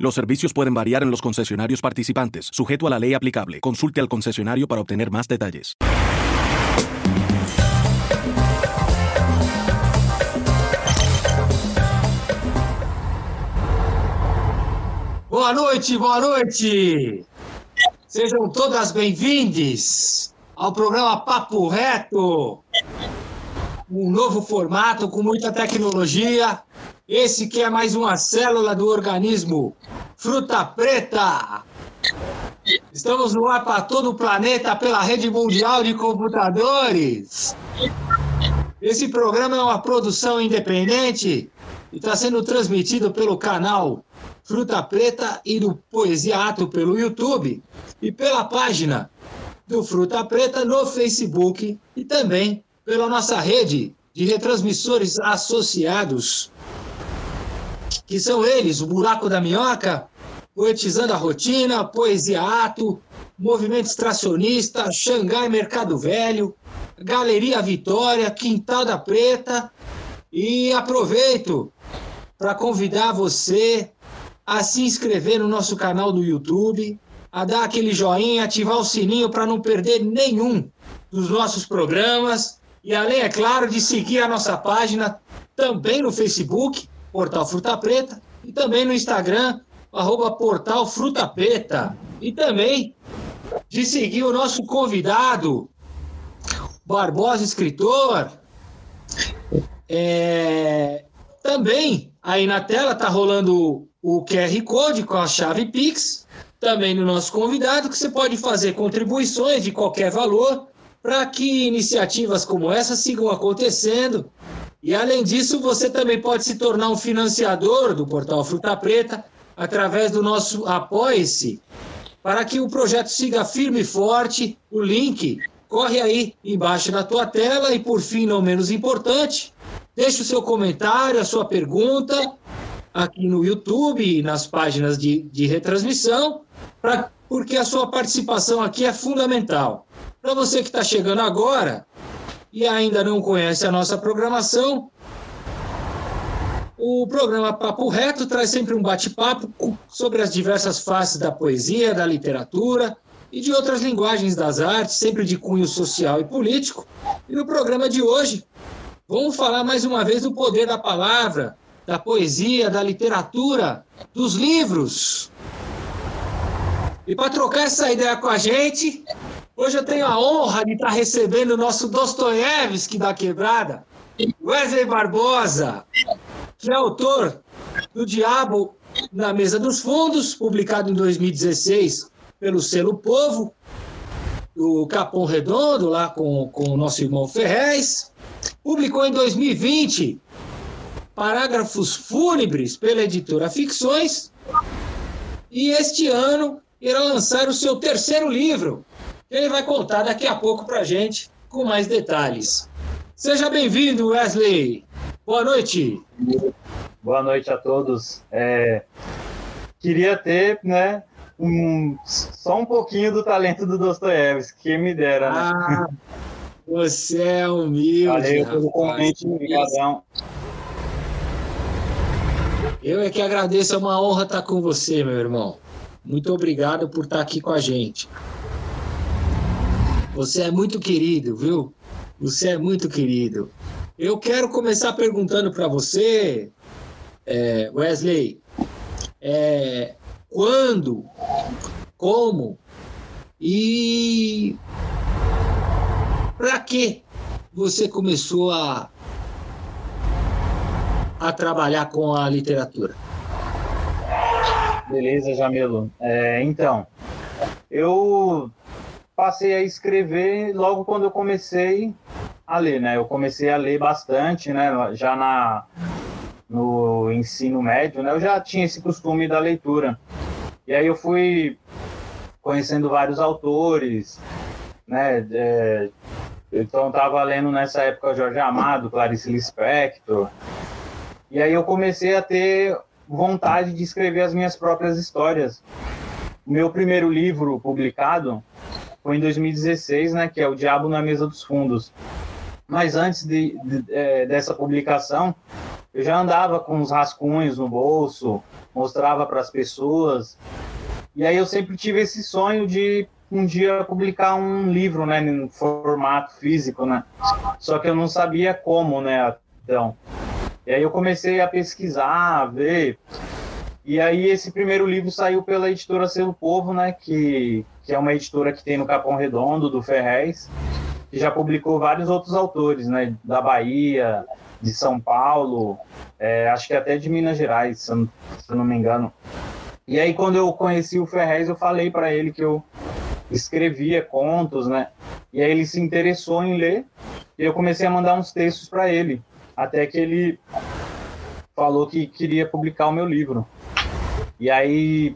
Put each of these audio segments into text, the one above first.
Los servicios pueden variar en los concesionarios participantes, sujeto a la ley aplicable. Consulte al concesionario para obtener más detalles. Boa noite, boa noite! Sejam todas bem-vindas ao programa Papo Reto, um novo formato com muita tecnologia. Esse que é mais uma célula do organismo Fruta Preta. Estamos no ar para todo o planeta pela rede mundial de computadores. Esse programa é uma produção independente e está sendo transmitido pelo canal Fruta Preta e do Poesiato pelo YouTube e pela página do Fruta Preta no Facebook e também pela nossa rede de retransmissores associados, que são eles, o Buraco da Minhoca, Poetizando a Rotina, Poesia Ato, Movimento Extracionista, Xangai Mercado Velho, Galeria Vitória, Quintal da Preta. E aproveito para convidar você a se inscrever no nosso canal do YouTube, a dar aquele joinha, ativar o sininho para não perder nenhum dos nossos programas. E além, é claro, de seguir a nossa página também no Facebook, Portal Fruta Preta, e também no Instagram, arroba Portal Fruta Preta. E também de seguir o nosso convidado, Barbosa Escritor. É... Também aí na tela tá rolando o QR Code com a chave Pix. Também no nosso convidado, que você pode fazer contribuições de qualquer valor para que iniciativas como essa sigam acontecendo. E além disso, você também pode se tornar um financiador do Portal Fruta Preta através do nosso Apoie-se, para que o projeto siga firme e forte. O link corre aí embaixo da tua tela e, por fim, não menos importante, deixe o seu comentário, a sua pergunta aqui no YouTube nas páginas de, de retransmissão, pra, porque a sua participação aqui é fundamental. Para você que está chegando agora e ainda não conhece a nossa programação, o programa Papo Reto traz sempre um bate-papo sobre as diversas faces da poesia, da literatura e de outras linguagens das artes, sempre de cunho social e político. E no programa de hoje, vamos falar mais uma vez do poder da palavra, da poesia, da literatura, dos livros. E para trocar essa ideia com a gente, hoje eu tenho a honra de estar recebendo o nosso Dostoiévski da Quebrada, Wesley Barbosa, que é autor do Diabo na Mesa dos Fundos, publicado em 2016 pelo Selo Povo, o Capão Redondo, lá com, com o nosso irmão Ferrez. Publicou em 2020 Parágrafos Fúnebres pela editora Ficções. E este ano irá lançar o seu terceiro livro, ele vai contar daqui a pouco para gente com mais detalhes. Seja bem-vindo, Wesley. Boa noite. Boa noite a todos. É, queria ter, né, um, só um pouquinho do talento do Dostoiévski, que me dera, né? Ah, você é humilde. Valeu pelo convite, obrigadão. Eu é que agradeço, é uma honra estar com você, meu irmão. Muito obrigado por estar aqui com a gente. Você é muito querido, viu? Você é muito querido. Eu quero começar perguntando para você, é, Wesley, é, quando, como e para que você começou a a trabalhar com a literatura? Beleza, Jamilo. É, então, eu passei a escrever logo quando eu comecei a ler, né? Eu comecei a ler bastante, né? Já na no ensino médio, né? Eu já tinha esse costume da leitura. E aí eu fui conhecendo vários autores, né? É, então estava lendo nessa época Jorge Amado, Clarice Lispector. E aí eu comecei a ter vontade de escrever as minhas próprias histórias. O meu primeiro livro publicado foi em 2016, né, que é O Diabo na Mesa dos Fundos. Mas antes de, de, é, dessa publicação, eu já andava com os rascunhos no bolso, mostrava para as pessoas. E aí eu sempre tive esse sonho de um dia publicar um livro, né, em formato físico, né? Só que eu não sabia como, né, então. E aí eu comecei a pesquisar, a ver. E aí esse primeiro livro saiu pela editora Selo Povo, né, que, que é uma editora que tem no Capão Redondo, do Ferrez, que já publicou vários outros autores, né, da Bahia, de São Paulo, é, acho que até de Minas Gerais, se eu, não, se eu não me engano. E aí, quando eu conheci o Ferrez, eu falei para ele que eu escrevia contos, né? E aí ele se interessou em ler e eu comecei a mandar uns textos para ele, até que ele falou que queria publicar o meu livro. E aí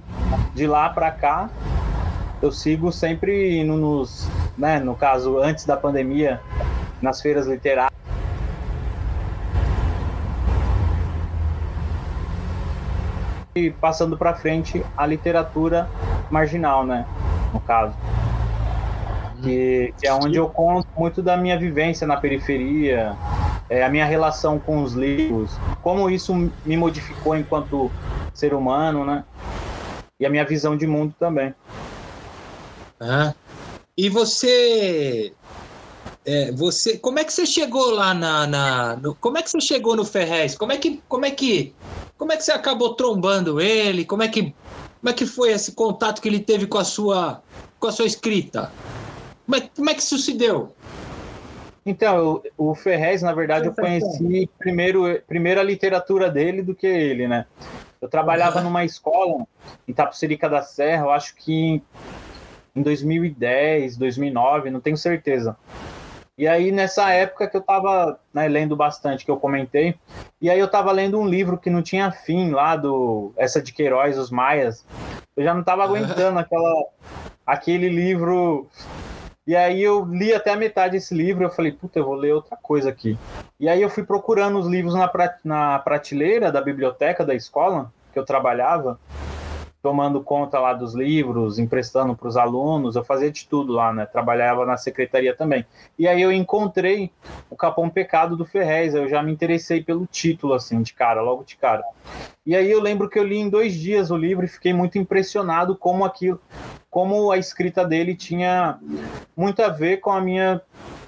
de lá para cá eu sigo sempre indo nos, né, no caso antes da pandemia, nas feiras literárias e passando para frente a literatura marginal, né? No caso. Que, que, é onde eu conto muito da minha vivência na periferia, é, a minha relação com os livros, como isso me modificou enquanto ser humano, né? E a minha visão de mundo também. Ah. E você, é, você, como é que você chegou lá na, na no, como é que você chegou no Ferrez? Como é que, como é que como é que você acabou trombando ele? Como é que, como é que foi esse contato que ele teve com a sua, com a sua escrita? Como é, como é que isso se deu? Então, o, o Ferrez, na verdade, eu conheci primeiro, primeiro a literatura dele do que ele, né? Eu trabalhava numa escola em Tapicerica da Serra, eu acho que em 2010, 2009, não tenho certeza. E aí, nessa época que eu estava né, lendo bastante, que eu comentei, e aí eu estava lendo um livro que não tinha fim lá, do essa de Queiroz, Os Maias. Eu já não estava aguentando aquela, aquele livro. E aí eu li até a metade desse livro, eu falei, puta, eu vou ler outra coisa aqui. E aí eu fui procurando os livros na, na prateleira da biblioteca da escola, que eu trabalhava, tomando conta lá dos livros, emprestando para os alunos, eu fazia de tudo lá, né? Trabalhava na secretaria também. E aí eu encontrei o Capão Pecado do Ferrez, eu já me interessei pelo título, assim, de cara, logo de cara. E aí eu lembro que eu li em dois dias o livro e fiquei muito impressionado como aquilo, como a escrita dele tinha muito a ver com a minha,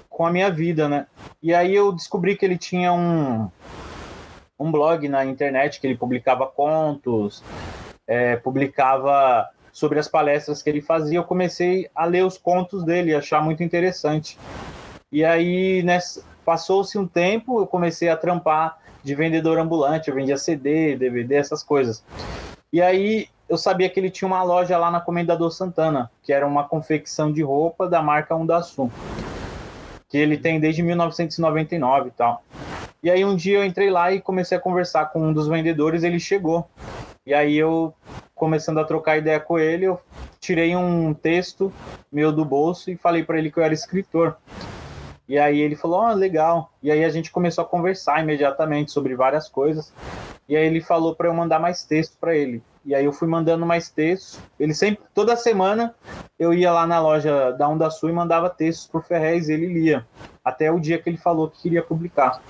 com a minha vida, né? E aí eu descobri que ele tinha um um blog na internet que ele publicava contos, é, publicava sobre as palestras que ele fazia, eu comecei a ler os contos dele, achar muito interessante. E aí, passou-se um tempo, eu comecei a trampar de vendedor ambulante, eu vendia CD, DVD, essas coisas. E aí, eu sabia que ele tinha uma loja lá na Comendador Santana, que era uma confecção de roupa da marca Undaçu, que ele tem desde 1999 e tal. E aí um dia eu entrei lá e comecei a conversar com um dos vendedores, ele chegou. E aí eu, começando a trocar ideia com ele, eu tirei um texto meu do bolso e falei para ele que eu era escritor. E aí ele falou, oh, legal. E aí a gente começou a conversar imediatamente sobre várias coisas. E aí ele falou para eu mandar mais texto para ele. E aí eu fui mandando mais textos. Ele sempre, toda semana, eu ia lá na loja da Onda Sul e mandava textos pro Ferrez ele lia. Até o dia que ele falou que queria publicar.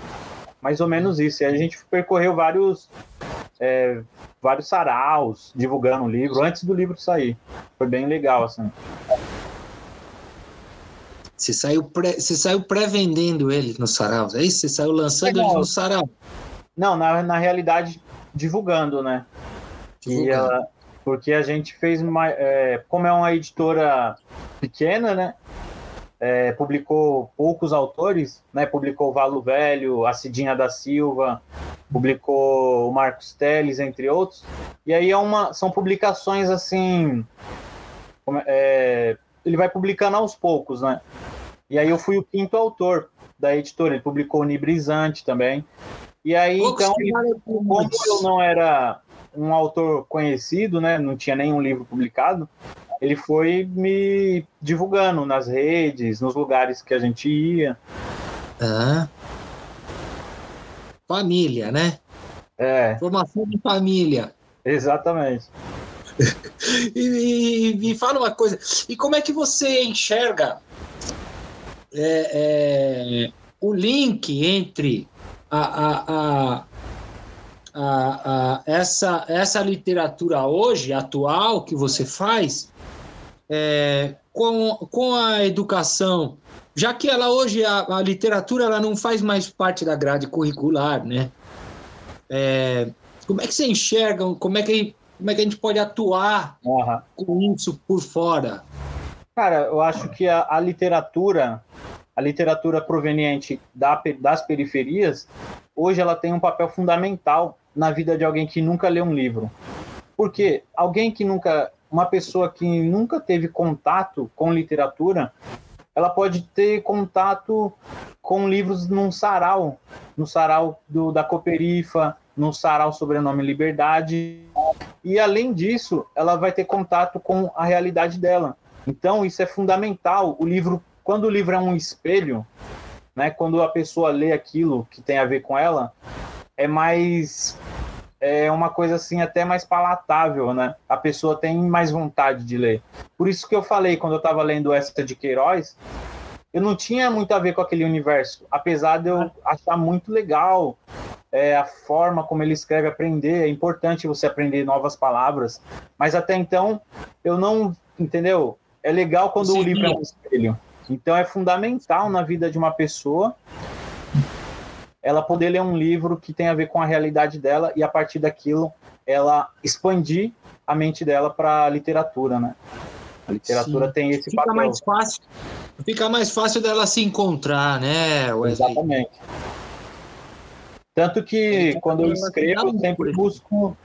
Mais ou menos isso. E a gente percorreu vários é, vários saraus divulgando o livro antes do livro sair. Foi bem legal, assim. Você saiu pré, você saiu pré-vendendo ele no sarau, é isso? Você saiu lançando ele no sarau? Não, na, na realidade, divulgando, né? Divulgando. E, uh, porque a gente fez uma. É, como é uma editora pequena, né? É, publicou poucos autores, né? Publicou Valo Velho, a Cidinha da Silva, publicou o Marcos Teles, entre outros. E aí é uma, são publicações assim. É, ele vai publicando aos poucos, né? E aí eu fui o quinto autor da editora. Ele publicou o Nibrizante também. E aí, então, como eu não era um autor conhecido, né? Não tinha nenhum livro publicado. ele foi me divulgando nas redes, nos lugares que a gente ia. Ah. Família, né? É. Formação de família. Exatamente. e, me fala uma coisa, e como é que você enxerga é, é, o link entre a, a, a, a, essa, essa literatura hoje, atual, que você faz, é, com, com a educação, já que ela hoje, a, a, literatura, ela não faz mais parte da grade curricular, né? É, como é que você enxerga, como é que, como é que a gente pode atuar uhum. com isso por fora? Cara, eu acho que a, a literatura, a literatura proveniente da, das periferias, hoje ela tem um papel fundamental na vida de alguém que nunca lê um livro. Porque alguém que nunca, uma pessoa que nunca teve contato com literatura, ela pode ter contato com livros num sarau, no sarau do, da Coperifa, no sarau sobrenome Liberdade. E além disso, ela vai ter contato com a realidade dela. Então, isso é fundamental. O livro, quando o livro é um espelho, né, quando a pessoa lê aquilo que tem a ver com ela, é mais é uma coisa assim até mais palatável, né? A pessoa tem mais vontade de ler. Por isso que eu falei quando eu estava lendo essa de Queiroz, eu não tinha muito a ver com aquele universo, apesar de eu achar muito legal é, a forma como ele escreve, aprender. É importante você aprender novas palavras, mas até então eu não, entendeu? É legal quando Sim. o livro é um espelho. Então é fundamental na vida de uma pessoa ela poder ler um livro que tem a ver com a realidade dela e a partir daquilo ela expandir a mente dela para a literatura, né? A literatura Sim. tem esse fica papel. Mais fácil, fica mais fácil dela se encontrar, né? Wesley? Exatamente. Tanto que quando eu escrevo, eu sempre busco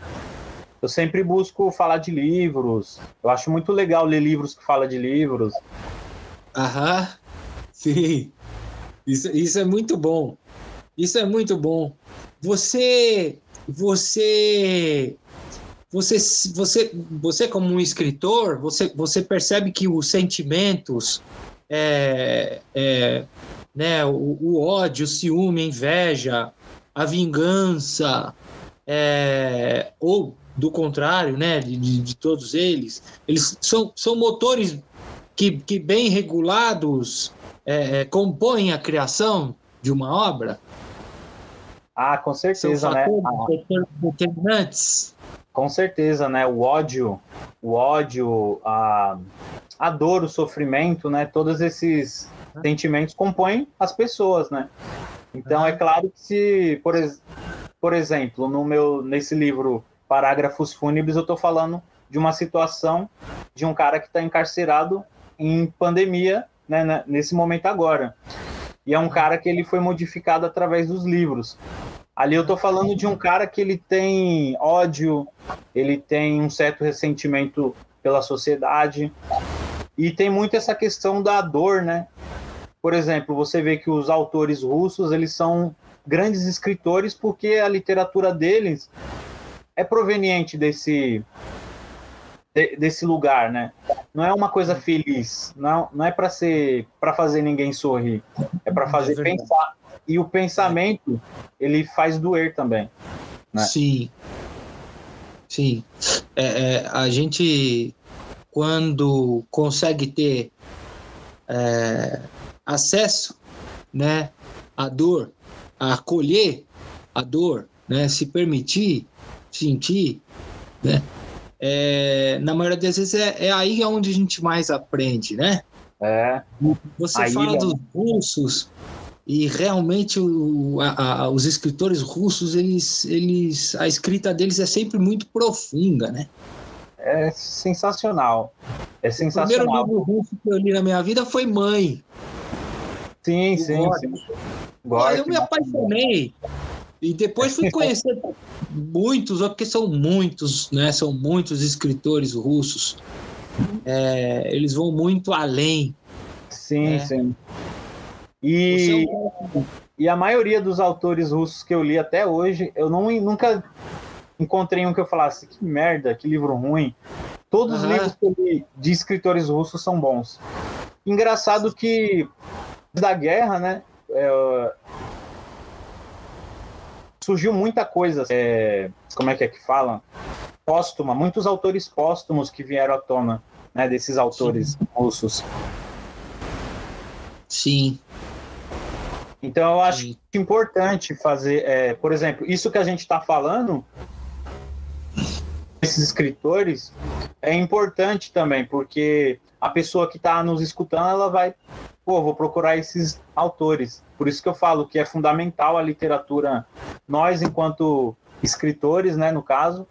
eu sempre busco falar de livros. Eu acho muito legal ler livros que falam de livros. Aham. Sim. Isso, isso é muito bom. Isso é muito bom. Você, você, você, você, você como um escritor, você, você percebe que os sentimentos, é, é, né, o, o, ódio, o ciúme, a inveja, a vingança, é, ou do contrário, né, de, de, todos eles, eles são, são motores que, que bem regulados é, é compõem a criação de uma obra. Ah, com certeza, né? determinantes. Com certeza, né? O ódio, o ódio, a, a dor, o sofrimento, né? Todos esses sentimentos compõem as pessoas, né? Então é claro que se, por, por exemplo, no meu nesse livro Parágrafos Fúnebres, eu estou falando de uma situação de um cara que está encarcerado em pandemia, né, nesse momento agora. E é um cara que ele foi modificado através dos livros. Ali eu tô falando de um cara que ele tem ódio, ele tem um certo ressentimento pela sociedade e tem muito essa questão da dor, né? Por exemplo, você vê que os autores russos, eles são grandes escritores porque a literatura deles é proveniente desse desse lugar, né? Não é uma coisa feliz, não, não é para ser para fazer ninguém sorrir, é para fazer é pensar. E o pensamento ele faz doer também. Né? Sim, sim. É, é, a gente quando consegue ter é, acesso, né, à dor, a acolher a dor, né, se permitir sentir, né, é, na maioria das vezes é, é aí onde a gente mais aprende, né? É. Você aí fala é... dos russos e realmente o, a, a, os escritores russos, eles, eles, a escrita deles é sempre muito profunda, né? É sensacional. É sensacional. O primeiro livro russo que eu li na minha vida foi Mãe. Sim, sim, sim. eu me apaixonei. E depois fui conhecer muitos, porque são muitos, né? São muitos escritores russos. É, eles vão muito além. Sim, né? sim. E, é e a maioria dos autores russos que eu li até hoje, eu não, nunca encontrei um que eu falasse que merda, que livro ruim. Todos os livros de escritores russos são bons. Engraçado que da guerra, né? É, surgiu muita coisa. É, como é que é que fala? Póstuma, muitos autores póstumos que vieram à tona, né? Desses autores Sim. russos. Sim. Então eu acho Sim. importante fazer, é, por exemplo, isso que a gente está falando, esses escritores, é importante também, porque a pessoa que está nos escutando, ela vai, pô, vou procurar esses autores. Por isso que eu falo que é fundamental a literatura, nós enquanto escritores, né, no caso,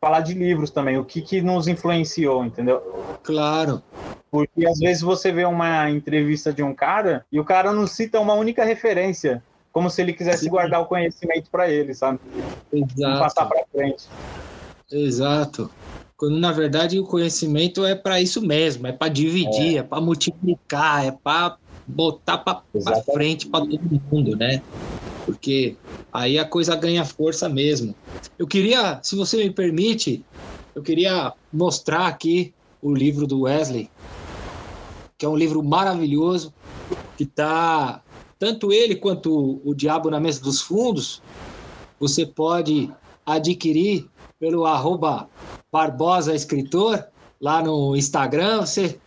falar de livros também, o que que nos influenciou, entendeu? Claro. Porque às vezes você vê uma entrevista de um cara e o cara não cita uma única referência, como se ele quisesse Sim. guardar o conhecimento para ele, sabe? Exato. passar para frente. Exato. Quando na verdade o conhecimento é para isso mesmo, é para dividir, é, é para multiplicar, é para botar para frente para todo mundo, né? Porque aí a coisa ganha força mesmo. Eu queria, se você me permite, eu queria mostrar aqui o livro do Wesley, que é um livro maravilhoso, que está tanto ele quanto o Diabo na Mesa dos Fundos, você pode adquirir pelo arroba Barbosa Escritor, lá no Instagram, você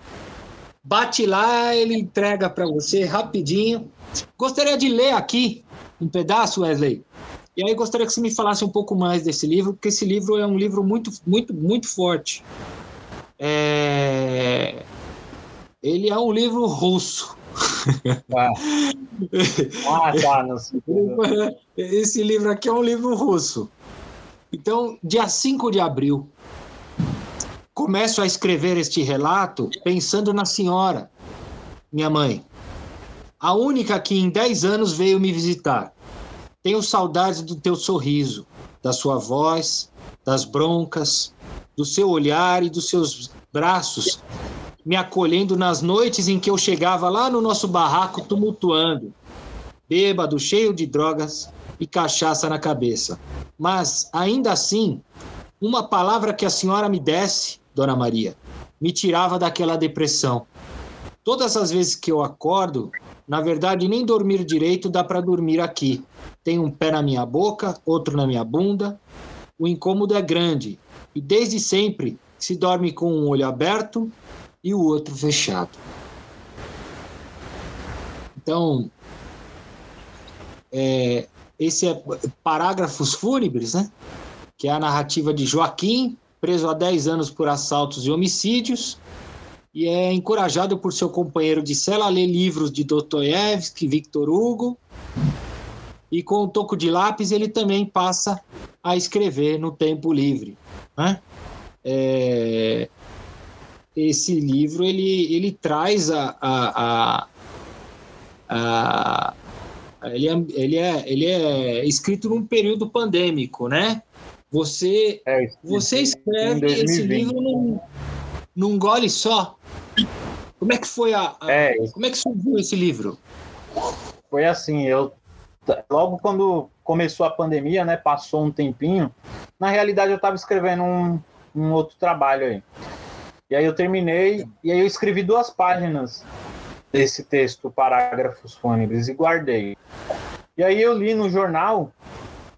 bate lá, ele entrega para você rapidinho. Gostaria de ler aqui um pedaço, Wesley. E aí gostaria que você me falasse um pouco mais desse livro, porque esse livro é um livro muito, muito, muito forte. É... Ele é um livro russo. Ah, ah tá. Esse livro aqui é um livro russo. Então, dia 5 de abril, começo a escrever este relato pensando na senhora, minha mãe. A única que em 10 anos veio me visitar. Tenho saudades do teu sorriso, da sua voz, das broncas, do seu olhar e dos seus braços me acolhendo nas noites em que eu chegava lá no nosso barraco tumultuando, bêbado, cheio de drogas e cachaça na cabeça. Mas, ainda assim, uma palavra que a senhora me desse, Dona Maria, me tirava daquela depressão. Todas as vezes que eu acordo, na verdade, nem dormir direito dá para dormir aqui. Tem um pé na minha boca, outro na minha bunda. O incômodo é grande e desde sempre se dorme com um olho aberto e o outro fechado. Então, é, esse é Parágrafos Fúnebres, né? que é a narrativa de Joaquim, preso há 10 anos por assaltos e homicídios, e é encorajado por seu companheiro de cela a ler livros de Dostoiévski, Victor Hugo, e com o toco de lápis ele também passa a escrever no tempo livre. Né? É... Esse livro ele, ele traz a, a, a, a ele é, ele, é, ele é escrito num período pandêmico, né? Você, é, você escreve esse livro num, num gole só. Como é que foi a, a é, como é que surgiu esse livro? Foi assim, eu logo quando começou a pandemia, né, passou um tempinho, na realidade eu estava escrevendo um, um outro trabalho aí. E aí eu terminei e aí eu escrevi duas páginas desse texto, parágrafos fúnebres, e guardei. E aí eu li no jornal,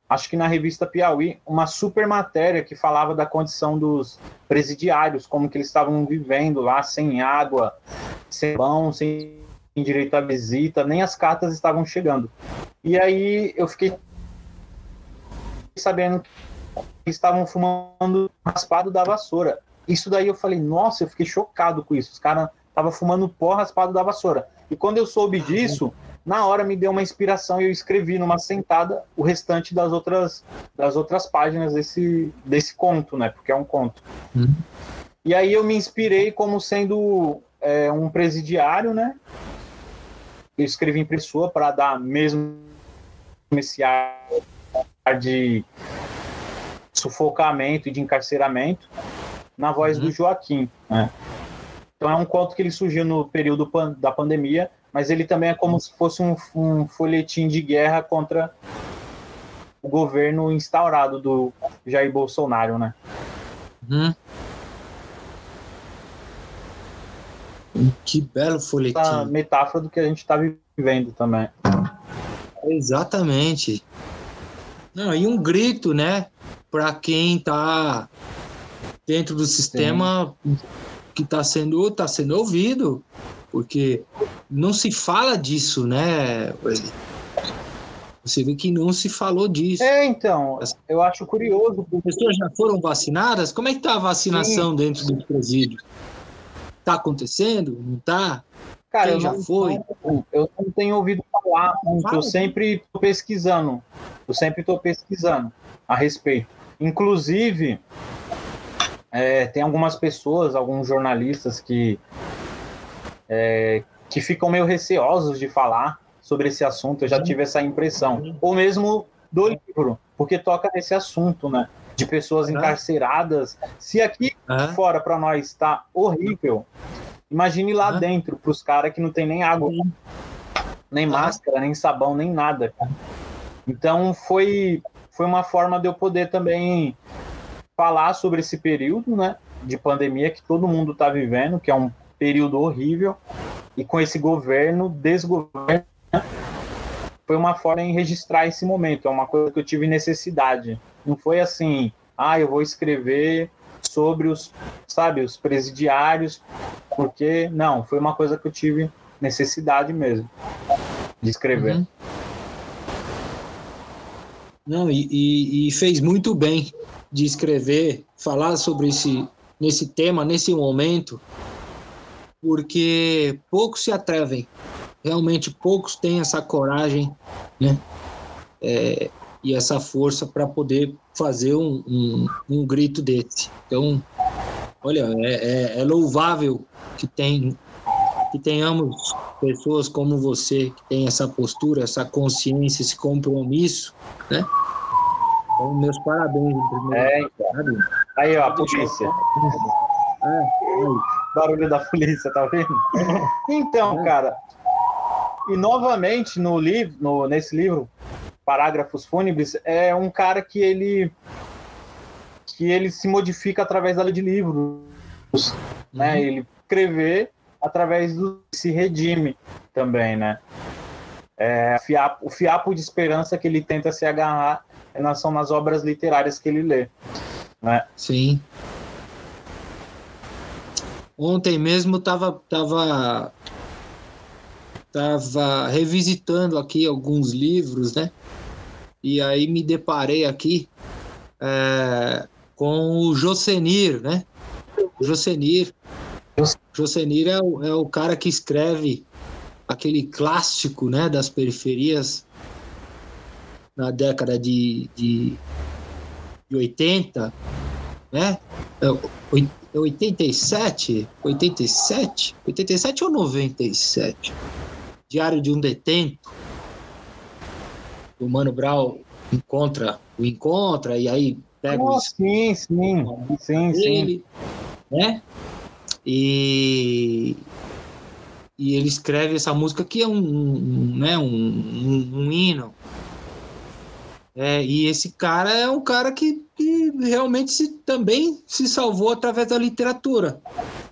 acho que na revista Piauí, uma super matéria que falava da condição dos presidiários, como que eles estavam vivendo lá, sem água, sem pão, sem direito à visita, nem as cartas estavam chegando. E aí eu fiquei sabendo que estavam fumando raspado da vassoura. Isso daí eu falei, nossa, eu fiquei chocado com isso. Os caras Tava fumando pó raspado da vassoura. E quando eu soube disso, na hora me deu uma inspiração e eu escrevi numa sentada o restante das outras, das outras páginas desse, desse conto, né? Porque é um conto. Hum. E aí eu me inspirei como sendo é, um presidiário, né? Eu escrevi em pessoa para dar mesmo esse ar de sufocamento e de encarceramento na voz uhum. do Joaquim, né? Então é um conto que ele surgiu no período pan da pandemia, mas ele também é como se fosse um, um folhetim de guerra contra o governo instaurado do Jair Bolsonaro, né? Uhum. Que belo folhetim. Essa metáfora do que a gente está vivendo também. Exatamente. Não, e um grito, né, para quem está dentro do sistema Sim. Que está sendo tá sendo ouvido, porque não se fala disso, né? Você vê que não se falou disso. É, então, eu acho curioso. As pessoas já foram vacinadas? Como é que está a vacinação Sim. dentro do presídio? Está acontecendo? Não está? Cara, Quem já foi? eu não tenho ouvido falar muito. Eu sempre estou pesquisando. Eu sempre estou pesquisando a respeito. Inclusive, é, tem algumas pessoas, alguns jornalistas que, é, que ficam meio receosos de falar sobre esse assunto. Eu já tive essa impressão. Ou mesmo do livro, porque toca nesse assunto, né? De pessoas encarceradas. Se aqui fora para nós está horrível, imagine lá dentro para os caras que não tem nem água, nem máscara, nem sabão, nem nada. Então foi foi uma forma de eu poder também falar sobre esse período, né, de pandemia que todo mundo está vivendo, que é um período horrível, e com esse governo, desgoverno, foi uma forma em registrar esse momento, é uma coisa que eu tive necessidade. Não foi assim, ah, eu vou escrever sobre os, sabe, os presidiários, porque não, foi uma coisa que eu tive necessidade mesmo de escrever. Uhum. Não, e, e, e, fez muito bem de escrever, falar sobre esse nesse tema, nesse momento, porque poucos se atrevem realmente poucos têm essa coragem, né? É, e essa força para poder fazer um, um, um, grito desse. Então, olha, é, é, é, louvável que, tem, que tenhamos pessoas como você, que tem essa postura, essa consciência, esse compromisso, né? Então, meus parabéns. É, então. Aí, ó, a polícia. É, aí. Barulho da polícia, tá vendo? Então, é. cara, e novamente no livro, no, nesse livro, Parágrafos Fúnebres, é um cara que ele que ele se modifica através da lei de livros, né? Uhum. Ele escrever através do se redime também, né? É, fiapo, o fiapo de esperança que ele tenta se agarrar são nas obras literárias que ele lê, né? Sim. Ontem mesmo tava tava estava revisitando aqui alguns livros, né? E aí me deparei aqui é, com o Josenir, né? O Josenir. Josenir é o, é o cara que escreve aquele clássico, né, das periferias na década de, de, de 80, né? É 87, 87, 87 ou 97? Diário de um Detento. O Mano Brown encontra, o encontra e aí pega oh, o... Sim, sim, sim, sim. Né? E, e ele escreve essa música que é um, um né, um, um, um hino. É, e esse cara é um cara que, que realmente se, também se salvou através da literatura,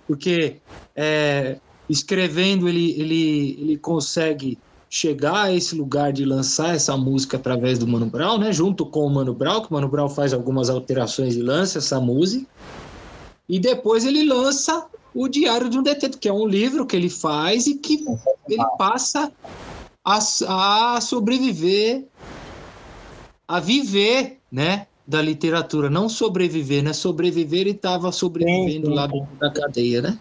porque é, escrevendo ele, ele, ele consegue chegar a esse lugar de lançar essa música através do Mano Brown, né? Junto com o Mano Brown, que o Mano Brown faz algumas alterações e lança essa música. E depois ele lança o Diário de um Detento, que é um livro que ele faz e que ele passa a, a sobreviver, a viver, né? Da literatura, não sobreviver, né? Sobreviver e estava sobrevivendo sim, sim. lá dentro da cadeia, né?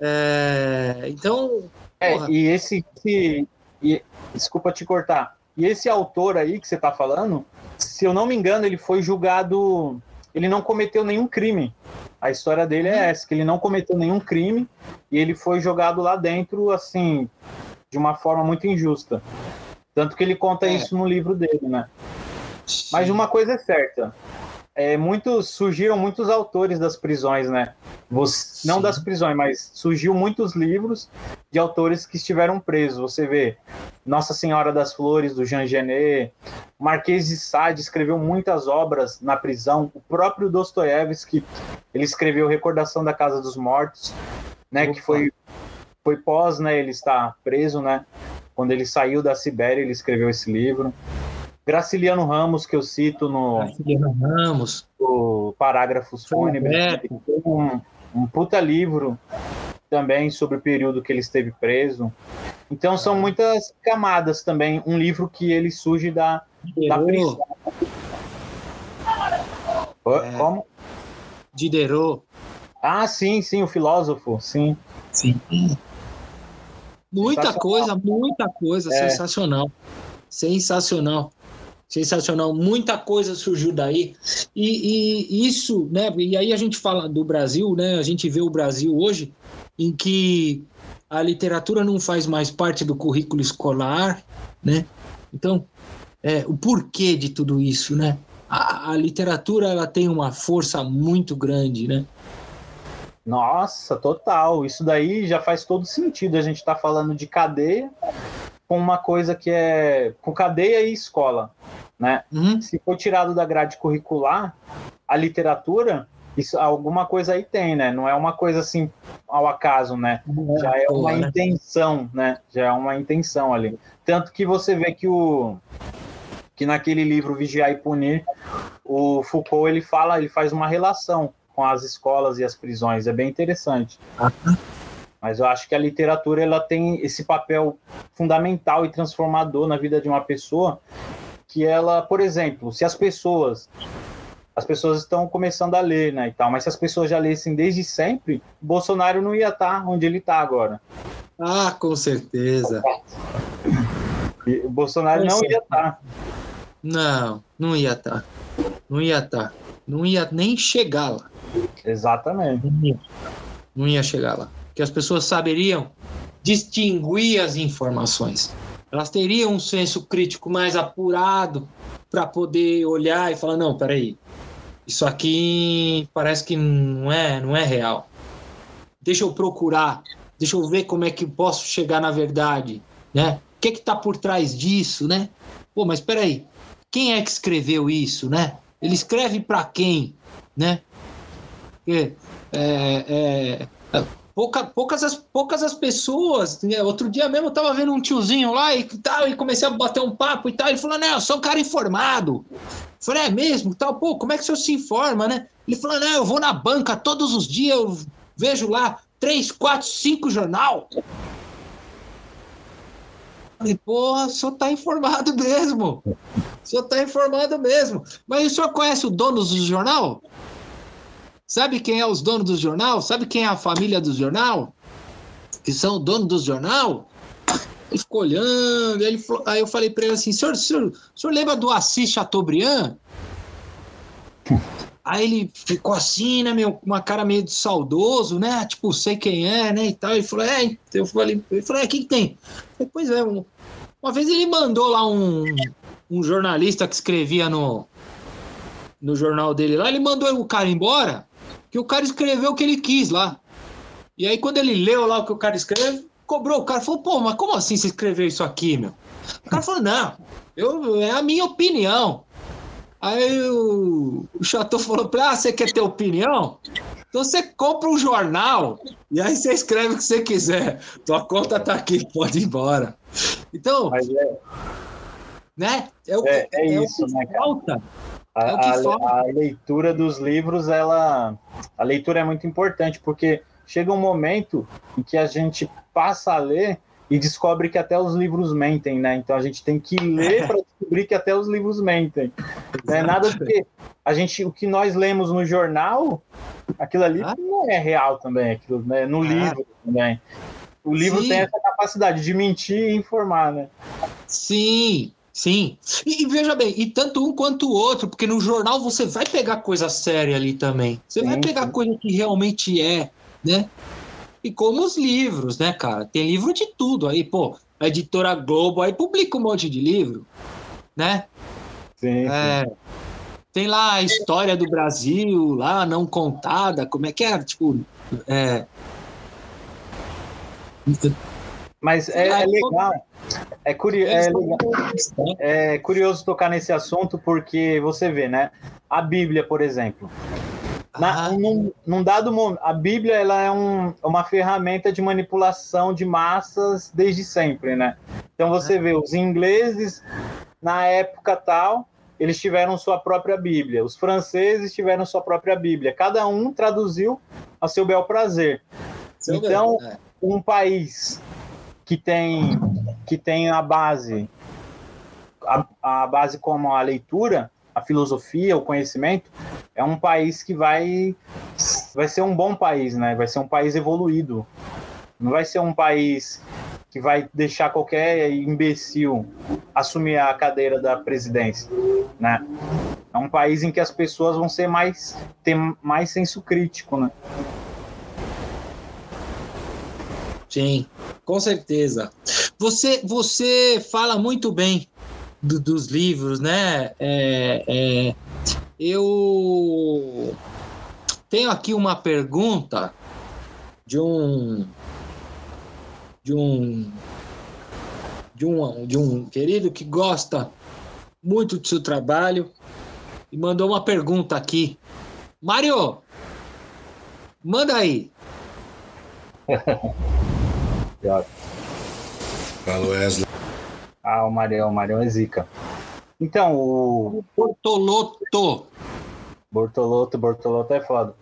É, então. É, e esse. esse e, desculpa te cortar. E esse autor aí que você está falando, se eu não me engano, ele foi julgado. Ele não cometeu nenhum crime. A história dele é essa, que ele não cometeu nenhum crime e ele foi jogado lá dentro, assim, de uma forma muito injusta. Tanto que ele conta é. isso no livro dele, né? Sim. Mas uma coisa é certa: é, muitos surgiram muitos autores das prisões, né? Você, não das prisões, mas surgiu muitos livros de autores que estiveram presos. Você vê Nossa Senhora das Flores, do Jean Genet, Marquês de Sade escreveu muitas obras na prisão. O próprio Dostoiévski, ele escreveu Recordação da Casa dos Mortos, né? Que foi foi pós, né? Ele está preso, né? Quando ele saiu da Sibéria, ele escreveu esse livro. Graciliano Ramos, que eu cito no. Graciliano Ramos. O Parágrafos Fúnebres. Um, um puta livro também sobre o período que ele esteve preso. Então são muitas camadas também. Um livro que ele surge da, da prisão. É. Como? Diderot. Ah, sim, sim, o filósofo, sim. Sim. Muita coisa, muita coisa, é. sensacional. Sensacional sensacional, muita coisa surgiu daí. E, e, isso, né? E aí a gente fala do Brasil, né? A gente vê o Brasil hoje em que a literatura não faz mais parte do currículo escolar, né? Então, é, o porquê de tudo isso, né? A, a literatura ela tem uma força muito grande, né? Nossa, total. Isso daí já faz todo sentido. A gente está falando de cadeia com uma coisa que é com cadeia e escola né? Uhum. Se for tirado da grade curricular, a literatura, isso, alguma coisa aí tem, né? Não é uma coisa assim ao acaso, né? É Já é uma né? intenção, né? Já é uma intenção ali. Tanto que você vê que o que naquele livro Vigiar e Punir, o Foucault ele fala, ele faz uma relação com as escolas e as prisões, é bem interessante. Uhum. Mas eu acho que a literatura ela tem esse papel fundamental e transformador na vida de uma pessoa que ela, por exemplo, se as pessoas as pessoas estão começando a ler, né, e tal, mas se as pessoas já lessem desde sempre, Bolsonaro não ia estar onde ele está agora. Ah, com certeza. o Bolsonaro com não certeza. ia estar. Não, não ia estar. Não ia estar. Não ia nem chegar lá. Exatamente. Não ia, não ia chegar lá. Porque as pessoas saberiam distinguir as informações elas teriam um senso crítico mais apurado para poder olhar e falar não, peraí, isso aqui parece que não é, não é real. Deixa eu procurar, deixa eu ver como é que posso chegar na verdade, né? O que é que está por trás disso, né? Pô, mas peraí, quem é que escreveu isso, né? Ele escreve para quem, né? É, é, é, Pouca, poucas, as, poucas as pessoas. Né? Outro dia mesmo eu tava vendo um tiozinho lá e tal, e comecei a bater um papo e tal. Ele falou: Não, eu sou um cara informado. Eu falei: É mesmo? Tal, pô, como é que o senhor se informa, né? Ele falou: Não, eu vou na banca todos os dias, eu vejo lá três, quatro, cinco jornal. Eu falei: Porra, o senhor tá informado mesmo. O senhor tá informado mesmo. Mas o senhor conhece o dono do jornal? Sabe quem é os donos do jornal? Sabe quem é a família do jornal? Que são o dono do jornal? Ele ficou olhando, ele aí eu falei para ele assim: senhor, senhor, o senhor lembra do Assis Chateaubriand? Aí ele ficou assim, né, meu, com uma cara meio de saudoso, né? Tipo, sei quem é, né? E tal. Ele falou, é, eu falei, ele falou, é, quem que tem? Falei, pois é, um, uma vez ele mandou lá um, um jornalista que escrevia no, no jornal dele lá, ele mandou o cara embora que o cara escreveu o que ele quis lá. E aí, quando ele leu lá o que o cara escreveu, cobrou o cara. Falou, pô, mas como assim você escreveu isso aqui, meu? O cara falou, não, eu, é a minha opinião. Aí o, o Chateau falou pra ah, você quer ter opinião? Então você compra um jornal e aí você escreve o que você quiser. Tua conta tá aqui, pode ir embora. Então, é. né? É, o, é, é, é isso, né, falta. A, é a, a, leitura dos livros, ela, a leitura é muito importante porque chega um momento em que a gente passa a ler e descobre que até os livros mentem, né? Então a gente tem que ler para descobrir que até os livros mentem. Não é nada porque a gente, o que nós lemos no jornal, aquilo ali ah. não é real também, aquilo, né? No ah. livro também. O livro Sim. tem essa capacidade de mentir e informar, né? Sim, Sim. E, e, veja bem, e tanto um quanto o outro, porque no jornal você vai pegar coisa séria ali também. Você sim, vai pegar sim. coisa que realmente é, né? E como os livros, né, cara? Tem livro de tudo aí, pô. A editora Globo aí publica um monte de livro, né? Sim. É, tem lá a história do Brasil, lá não contada, como é que é? Tipo, é... Mas é, é legal. É, é, é curioso tocar nesse assunto porque você vê, né? A Bíblia, por exemplo. Na, ah. num, num, dado momento, a Bíblia ela é um, uma ferramenta de manipulação de massas desde sempre, né? Então você vê os ingleses na época tal, eles tiveram sua própria Bíblia. Os franceses tiveram sua própria Bíblia. Cada um traduziu a seu bel prazer. Seu então, bem, é. um país que tem que tem a base a, a base como a leitura, a filosofia, o conhecimento, é um país que vai vai ser um bom país, né? Vai ser um país evoluído. Não vai ser um país que vai deixar qualquer imbecil assumir a cadeira da presidência, né? É um país em que as pessoas vão ser mais ter mais senso crítico, né? Sim, com certeza. Você você fala muito bem do, dos livros, né? É, é, eu tenho aqui uma pergunta de um de um de um, de um querido que gosta muito do seu trabalho e mandou uma pergunta aqui. Mário, manda aí. Fala, Wesley. Ah, o Marião, o Marião é zica. Então, o. Bortoloto. Bortoloto, Bortoloto é foda.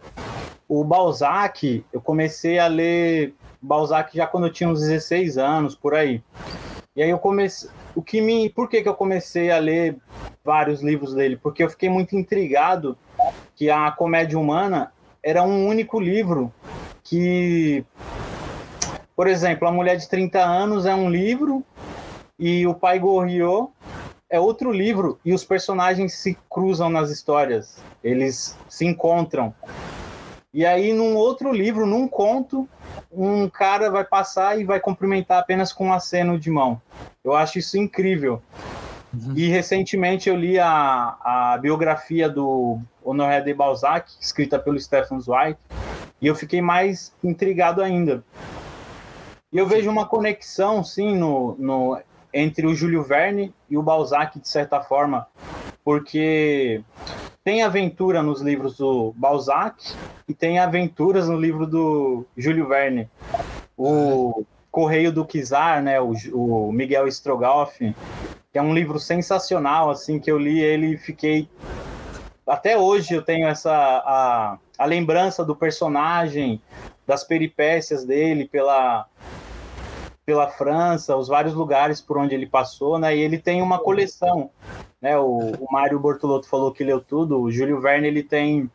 O Balzac, eu comecei a ler Balzac já quando eu tinha uns 16 anos, por aí. E aí eu comecei. O que me. Por que, que eu comecei a ler vários livros dele? Porque eu fiquei muito intrigado que a comédia humana era um único livro que. Por exemplo, A Mulher de 30 Anos é um livro e O Pai Gorriot é outro livro e os personagens se cruzam nas histórias, eles se encontram. E aí, num outro livro, num conto, um cara vai passar e vai cumprimentar apenas com um aceno de mão. Eu acho isso incrível. Uhum. E recentemente eu li a, a biografia do Honoré de Balzac, escrita pelo Stephen Zweig, e eu fiquei mais intrigado ainda. E eu vejo uma conexão, sim, no, no, entre o Júlio Verne e o Balzac, de certa forma, porque tem aventura nos livros do Balzac e tem aventuras no livro do Júlio Verne. O Correio do Kizar, né, o, o Miguel Strogoff, que é um livro sensacional, assim, que eu li ele e fiquei... Até hoje eu tenho essa... A, a lembrança do personagem, das peripécias dele pela pela França, os vários lugares por onde ele passou, né? E ele tem uma coleção né? O, o Mário Bortolotto falou que leu tudo. O Júlio Verne ele tem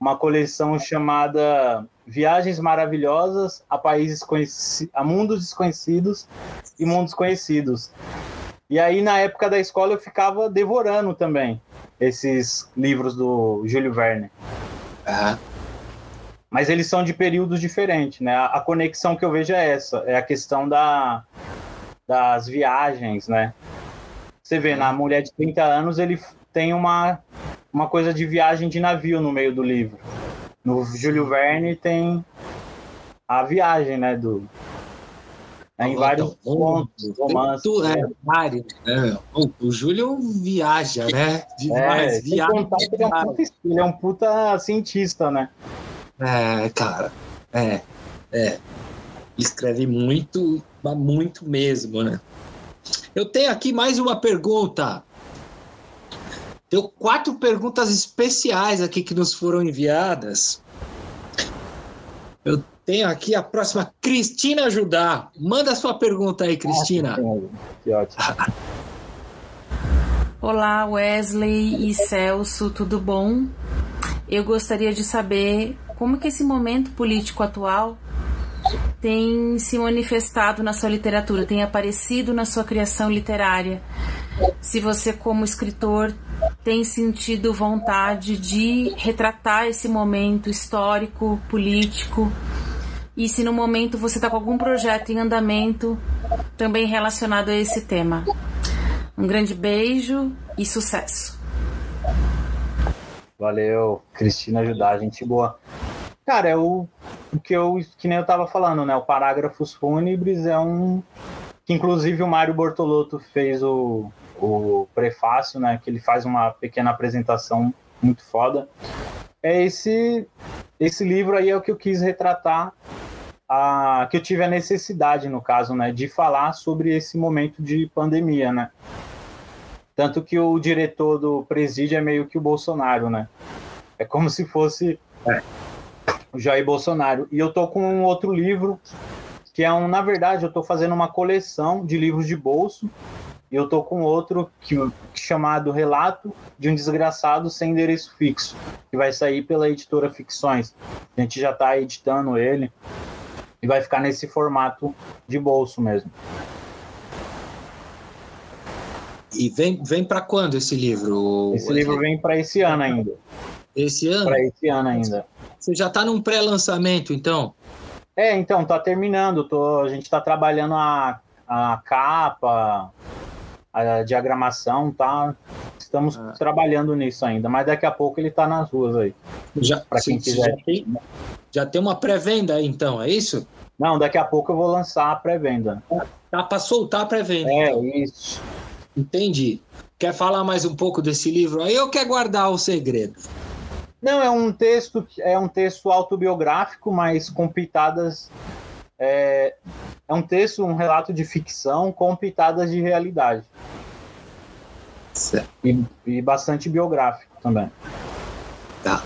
uma coleção chamada Viagens Maravilhosas a Países Conhecidos, a Mundos Desconhecidos e Mundos Conhecidos. E aí, na época da escola, eu ficava devorando também esses livros do Júlio Verne. Uhum. Mas eles são de períodos diferentes, né? A, conexão que eu vejo é essa, é a questão da, das viagens, né? Você vê, na Mulher de 30 anos, ele tem uma, uma coisa de viagem de navio no meio do livro. No Júlio Verne tem a viagem, né, do... Né, em vários então, pontos, romances. É, vários, né? O Júlio viaja, né? Demais, é, viaja. É, ele é um puta cientista, né? É, cara, é, é. Escreve muito, muito mesmo, né? Eu tenho aqui mais uma pergunta. Tenho quatro perguntas especiais aqui que nos foram enviadas. Eu tenho aqui a próxima, Cristina Judá. Manda a sua pergunta aí, Cristina. que ótimo. Olá, Wesley e Celso, tudo bom? Eu gostaria de saber como que esse momento político atual tem se manifestado na sua literatura, tem aparecido na sua criação literária. Se você, como escritor, tem sentido vontade de retratar esse momento histórico, político, e se no momento você está com algum projeto em andamento também relacionado a esse tema. Um grande beijo e sucesso! Valeu, Cristina ajudar, gente boa. Cara, é o, o que eu que nem eu tava falando, né? O Parágrafos Fúnebres é um que inclusive o Mário Bortolotto fez o, o prefácio, né? Que ele faz uma pequena apresentação muito foda. É esse esse livro aí é o que eu quis retratar a, que eu tive a necessidade, no caso, né, de falar sobre esse momento de pandemia, né? Tanto que o diretor do presídio é meio que o Bolsonaro, né? É como se fosse é. Jair Bolsonaro. E eu tô com um outro livro, que é um, na verdade, eu tô fazendo uma coleção de livros de bolso, e eu tô com outro que, chamado Relato de um Desgraçado Sem Endereço Fixo, que vai sair pela editora Ficções. A gente já está editando ele e vai ficar nesse formato de bolso mesmo. E vem, vem para quando esse livro? Esse livro vem para esse ano ainda. Esse ano? Para esse ano ainda. Você já está num pré-lançamento, então? É, então, tá terminando. Tô, a gente está trabalhando a, a capa, a diagramação, tá? Estamos ah. trabalhando nisso ainda, mas daqui a pouco ele está nas ruas aí. Já, para quem quiser. Já tem, já tem uma pré-venda aí, então, é isso? Não, daqui a pouco eu vou lançar a pré-venda. Tá para soltar a pré-venda. É, então. isso. Entendi. Quer falar mais um pouco desse livro aí ou quer guardar o segredo? Não, é um texto, é um texto autobiográfico, mas com pitadas. É, é um texto, um relato de ficção com pitadas de realidade. Certo. E, e bastante biográfico também. Tá.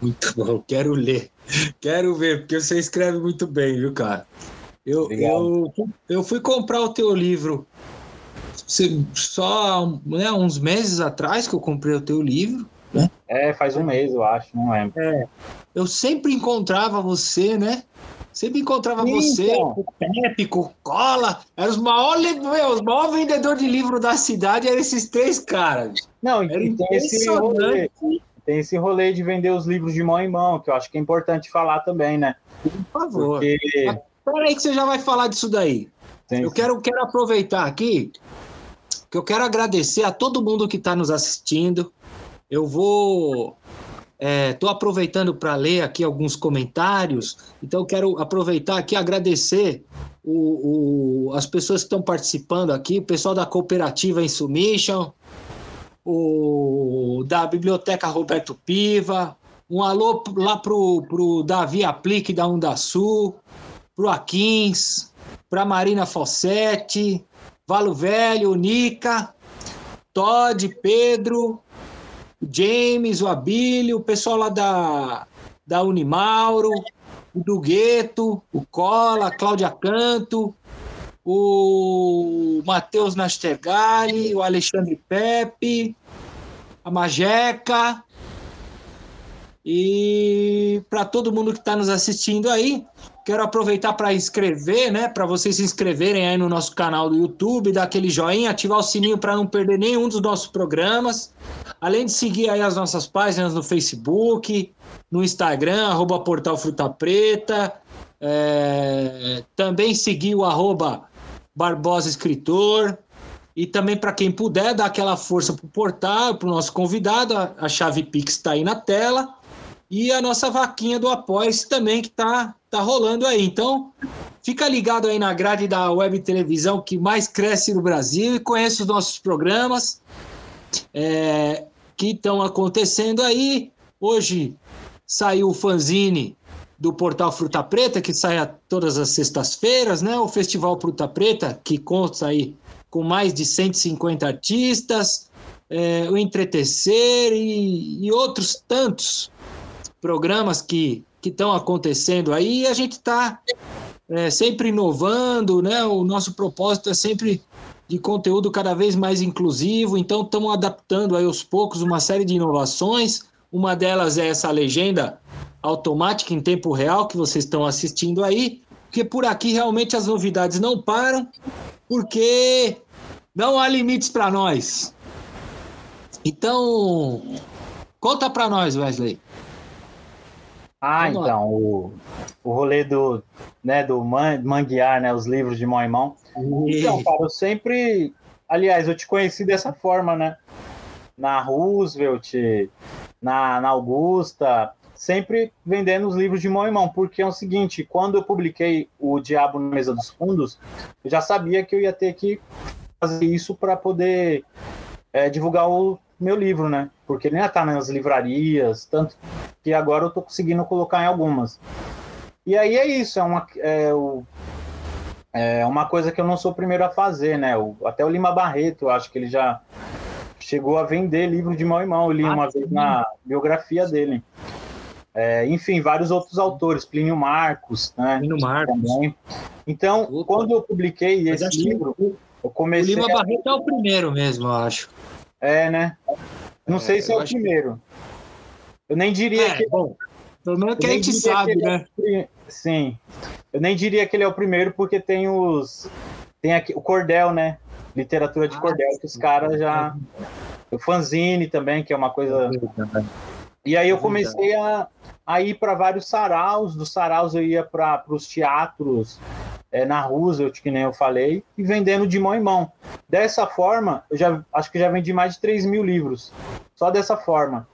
Muito bom, quero ler. Quero ver, porque você escreve muito bem, viu, cara? Eu, eu, eu fui comprar o teu livro só né, uns meses atrás que eu comprei o teu livro. Né? É, faz um mês, eu acho, não lembro. É. Eu sempre encontrava você, né? Sempre encontrava Sim, você, o Pepe, com Cola. Eram os maiores, os maiores vendedores de livro da cidade, eram esses três caras. Não, Era tem esse rolê. Tem esse rolê de vender os livros de mão em mão, que eu acho que é importante falar também, né? Por favor. Porque... Peraí que você já vai falar disso daí. Sim, eu quero, quero aproveitar aqui que eu quero agradecer a todo mundo que está nos assistindo. Eu vou Estou é, aproveitando para ler aqui alguns comentários, então quero aproveitar aqui e agradecer o, o, as pessoas que estão participando aqui, o pessoal da cooperativa Insubmission, o da Biblioteca Roberto Piva, um alô lá pro, pro Davi Aplique da Undasul, pro Aquins, pra Marina Fossetti, Valo Velho, Nica, Todd, Pedro, James, o Abílio, o pessoal lá da, da Unimauro, o do Gueto, o Cola, a Cláudia Canto, o Matheus Nastergali, o Alexandre Pepe, a Majeca. E para todo mundo que está nos assistindo aí, quero aproveitar para inscrever, né? Para vocês se inscreverem aí no nosso canal do YouTube, dar aquele joinha, ativar o sininho para não perder nenhum dos nossos programas. Além de seguir aí as nossas páginas no Facebook, no Instagram, arroba Portal Fruta Preta. É, também seguir o arroba Barbosa Escritor. E também, para quem puder, dar aquela força para o portal, para o nosso convidado. A, chave Pix está aí na tela. E a nossa vaquinha do apoia também, que está tá rolando aí. Então, fica ligado aí na grade da web televisão que mais cresce no Brasil e conheça os nossos programas é, que estão acontecendo aí. Hoje saiu o fanzine do portal Fruta Preta, que sai a todas as sextas-feiras, né? O Festival Fruta Preta, que conta aí com mais de 150 artistas, é, o Entretecer e, e, outros tantos programas que estão acontecendo aí. E a gente está é, sempre inovando, né? O nosso propósito é sempre de conteúdo cada vez mais inclusivo, então estamos adaptando aí aos poucos uma série de inovações. Uma delas é essa legenda automática em tempo real que vocês estão assistindo aí, porque por aqui realmente as novidades não param, porque não há limites para nós. Então, conta para nós, Wesley. Ah, Vamos então, o, o rolê do, né, do man, manguear, né, os livros de mão em mão. Então, cara, eu sempre... Aliás, eu te conheci dessa forma, né? Na Roosevelt, na, na Augusta, sempre vendendo os livros de mão em mão, porque é o seguinte, quando eu publiquei O Diabo na Mesa dos Fundos, eu já sabia que eu ia ter que fazer isso para poder é, divulgar o meu livro, né? Porque ele ainda está nas livrarias, tanto que agora eu estou conseguindo colocar em algumas. E aí é isso, é uma, é, o, é uma coisa que eu não sou o primeiro a fazer, né? O, até o Lima Barreto, eu acho que ele já chegou a vender livro de mão em mão, eu li ah, uma vez na biografia dele. É, enfim, vários outros autores, Plínio Marcos, né? Plínio Marcos. Também. Então, Opa. quando eu publiquei Mas esse livro, eu comecei. O Lima a... Barreto é o primeiro mesmo, eu acho. É, né? Não é, sei se é o primeiro. Eu nem diria é, que. Bom, pelo menos que a gente sabe, é né? É... Sim. Eu nem diria que ele é o primeiro, porque tem os. Tem aqui o Cordel, né? Literatura de ah, Cordel, que os caras já. O fanzine também, que é uma coisa. E aí eu comecei a, a ir para vários saraus. Dos saraus eu ia para os teatros é, na Roosevelt, que nem eu falei, e vendendo de mão em mão. Dessa forma, eu já acho que já vendi mais de 3 mil livros. Só dessa forma.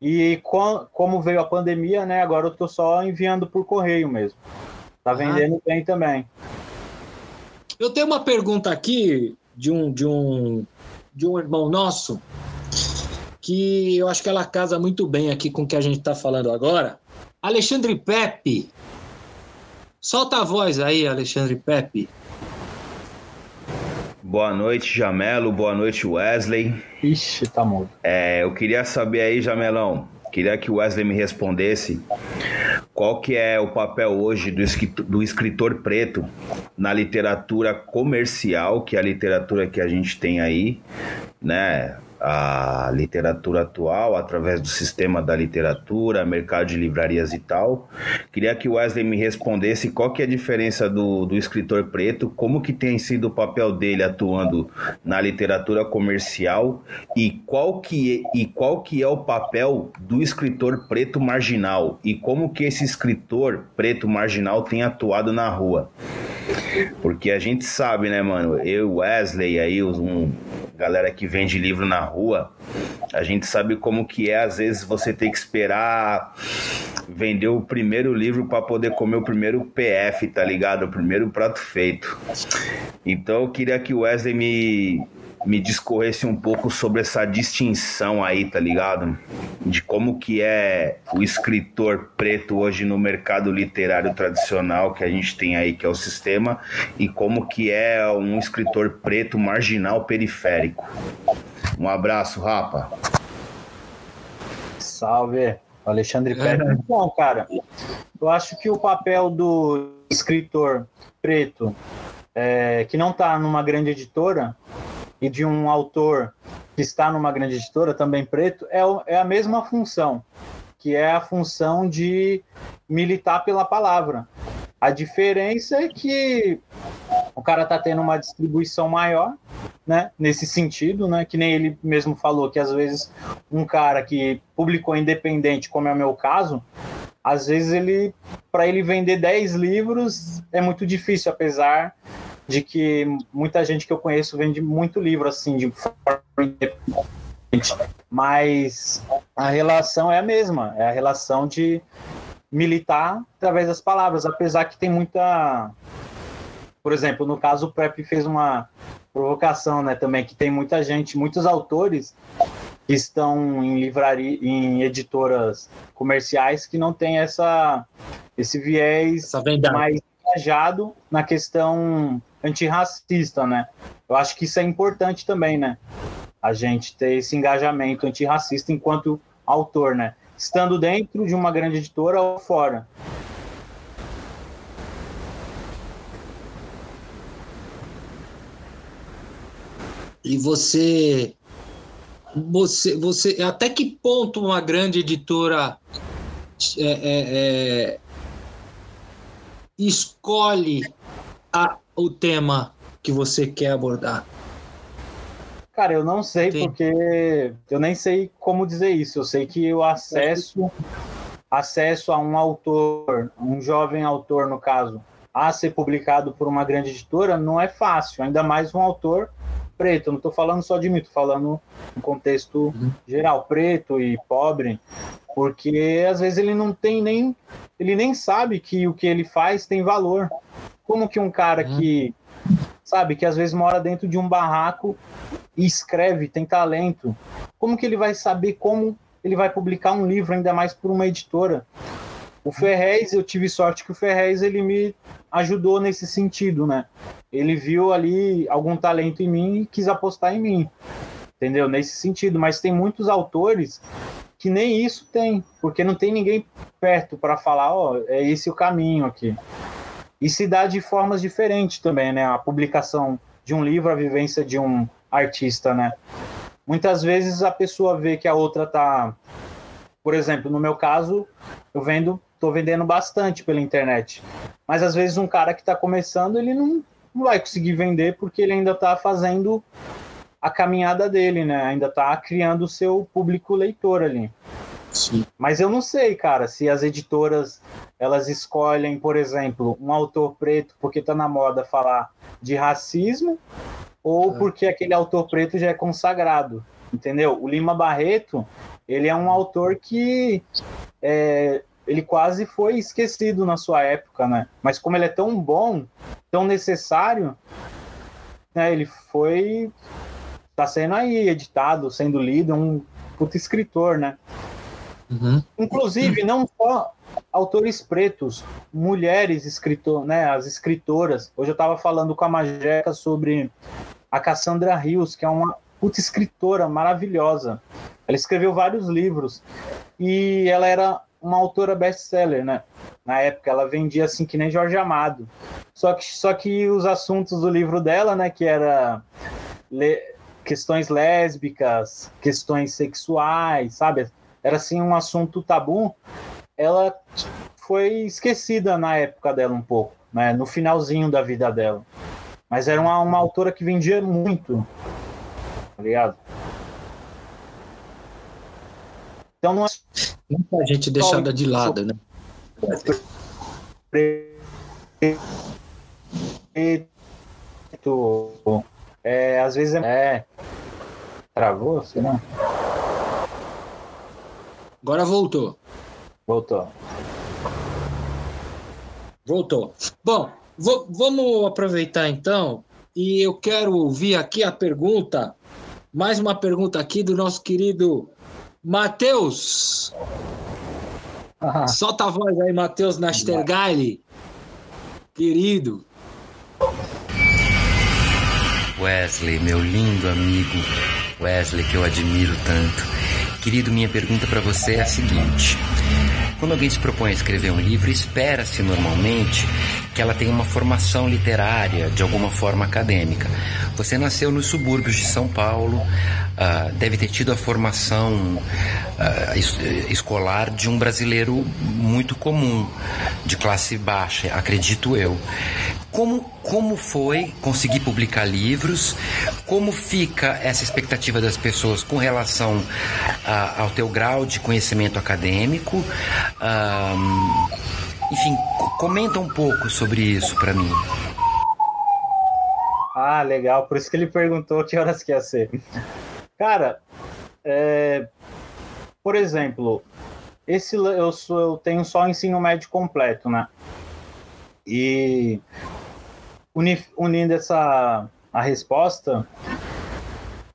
E com, como veio a pandemia, né? Agora eu tô só enviando por correio mesmo. Tá vendendo ah. bem também. Eu tenho uma pergunta aqui de um, de um, de um irmão nosso que eu acho que ela casa muito bem aqui com o que a gente está falando agora. Alexandre Pepe. Solta a voz aí, Alexandre Pepe. Boa noite, Jamelo. Boa noite, Wesley. Ixi, tá mudo. É, eu queria saber aí, Jamelão, queria que o Wesley me respondesse qual que é o papel hoje do escritor, do escritor preto na literatura comercial, que é a literatura que a gente tem aí, né? A literatura atual através do sistema da literatura, mercado de livrarias e tal. Queria que o Wesley me respondesse qual que é a diferença do, do escritor preto, como que tem sido o papel dele atuando na literatura comercial e qual que é, e qual que é o papel do escritor preto marginal e como que esse escritor preto marginal tem atuado na rua. Porque a gente sabe, né, mano? Eu, Wesley, aí um galera que vende livro na rua, a gente sabe como que é às vezes você tem que esperar vender o primeiro livro para poder comer o primeiro PF, tá ligado? O primeiro prato feito. Então eu queria que o Wesley me me discorresse um pouco sobre essa distinção aí, tá ligado? De como que é o escritor preto hoje no mercado literário tradicional que a gente tem aí, que é o sistema, e como que é um escritor preto marginal periférico. Um abraço, Rapa. Salve, Alexandre Pérez. Bom, cara, eu acho que o papel do escritor preto é, que não está numa grande editora e de um autor que está numa grande editora, também preto, é, é a mesma função, que é a função de militar pela palavra. A diferença é que o cara está tendo uma distribuição maior, né, nesse sentido, né, que nem ele mesmo falou que às vezes um cara que publicou independente, como é o meu caso, às vezes ele para ele vender 10 livros é muito difícil, apesar de que muita gente que eu conheço vende muito livro assim de forma mas a relação é a mesma, é a relação de militar através das palavras, apesar que tem muita por exemplo, no caso o Prep fez uma provocação, né, também que tem muita gente, muitos autores que estão em livraria, em editoras comerciais que não tem essa esse viés mais engajado na questão antirracista, né? Eu acho que isso é importante também, né? A gente ter esse engajamento antirracista enquanto autor, né? Estando dentro de uma grande editora ou fora. E você, você, você, até que ponto uma grande editora é, é, é, escolhe a, o tema que você quer abordar? Cara, eu não sei Sim. porque eu nem sei como dizer isso. Eu sei que o acesso acesso a um autor, um jovem autor no caso, a ser publicado por uma grande editora não é fácil, ainda mais um autor preto, não estou falando só de mim, estou falando no contexto uhum. geral, preto e pobre, porque às vezes ele não tem nem, ele nem sabe que o que ele faz tem valor. Como que um cara uhum. que, sabe, que às vezes mora dentro de um barraco e escreve, tem talento, como que ele vai saber como ele vai publicar um livro, ainda mais por uma editora? O Ferrez, eu tive sorte que o Ferrez ele me ajudou nesse sentido, né? Ele viu ali algum talento em mim e quis apostar em mim, entendeu? Nesse sentido. Mas tem muitos autores que nem isso tem, porque não tem ninguém perto para falar, ó, oh, é esse o caminho aqui. E se dá de formas diferentes também, né? A publicação de um livro, a vivência de um artista, né? Muitas vezes a pessoa vê que a outra tá, por exemplo, no meu caso, eu vendo estou vendendo bastante pela internet. Mas às vezes um cara que está começando, ele não, não vai conseguir vender porque ele ainda está fazendo a caminhada dele, né? Ainda está criando o seu público leitor ali. Sim. Mas eu não sei, cara, se as editoras elas escolhem, por exemplo, um autor preto porque está na moda falar de racismo ou é. porque aquele autor preto já é consagrado, entendeu? O Lima Barreto, ele é um autor que é, ele quase foi esquecido na sua época, né? Mas como ele é tão bom, tão necessário, né? Ele foi tá sendo aí editado, sendo lido, um puto escritor, né? Uhum. Inclusive, não só autores pretos, mulheres escritor, né? As escritoras. Hoje eu estava falando com a Majeca sobre a Cassandra Rios, que é uma puta escritora maravilhosa. Ela escreveu vários livros e ela era uma autora best-seller, né? Na época ela vendia assim que nem Jorge Amado. Só que, só que os assuntos do livro dela, né, que era le... questões lésbicas, questões sexuais, sabe? Era assim um assunto tabu. Ela foi esquecida na época dela um pouco, né? No finalzinho da vida dela. Mas era uma, uma autora que vendia muito, tá ligado? Então não é Muita gente deixada de lado, né? É, às vezes é. é travou, não. Agora voltou. Voltou. Voltou. Bom, vamos aproveitar então e eu quero ouvir aqui a pergunta, mais uma pergunta aqui do nosso querido Matheus! Ah. Solta a voz aí, Matheus Nastergaile. Querido. Wesley, meu lindo amigo. Wesley, que eu admiro tanto. Querido, minha pergunta para você é a seguinte: quando alguém se propõe a escrever um livro, espera-se normalmente que ela tenha uma formação literária, de alguma forma acadêmica. Você nasceu nos subúrbios de São Paulo, uh, deve ter tido a formação es escolar de um brasileiro muito comum, de classe baixa, acredito eu. Como, como foi conseguir publicar livros? Como fica essa expectativa das pessoas com relação a, ao teu grau de conhecimento acadêmico? Um, enfim, comenta um pouco sobre isso para mim. Ah, legal. Por isso que ele perguntou que horas que ia ser. Cara, é, por exemplo, esse eu, sou, eu tenho só ensino médio completo, né? E unindo essa a resposta,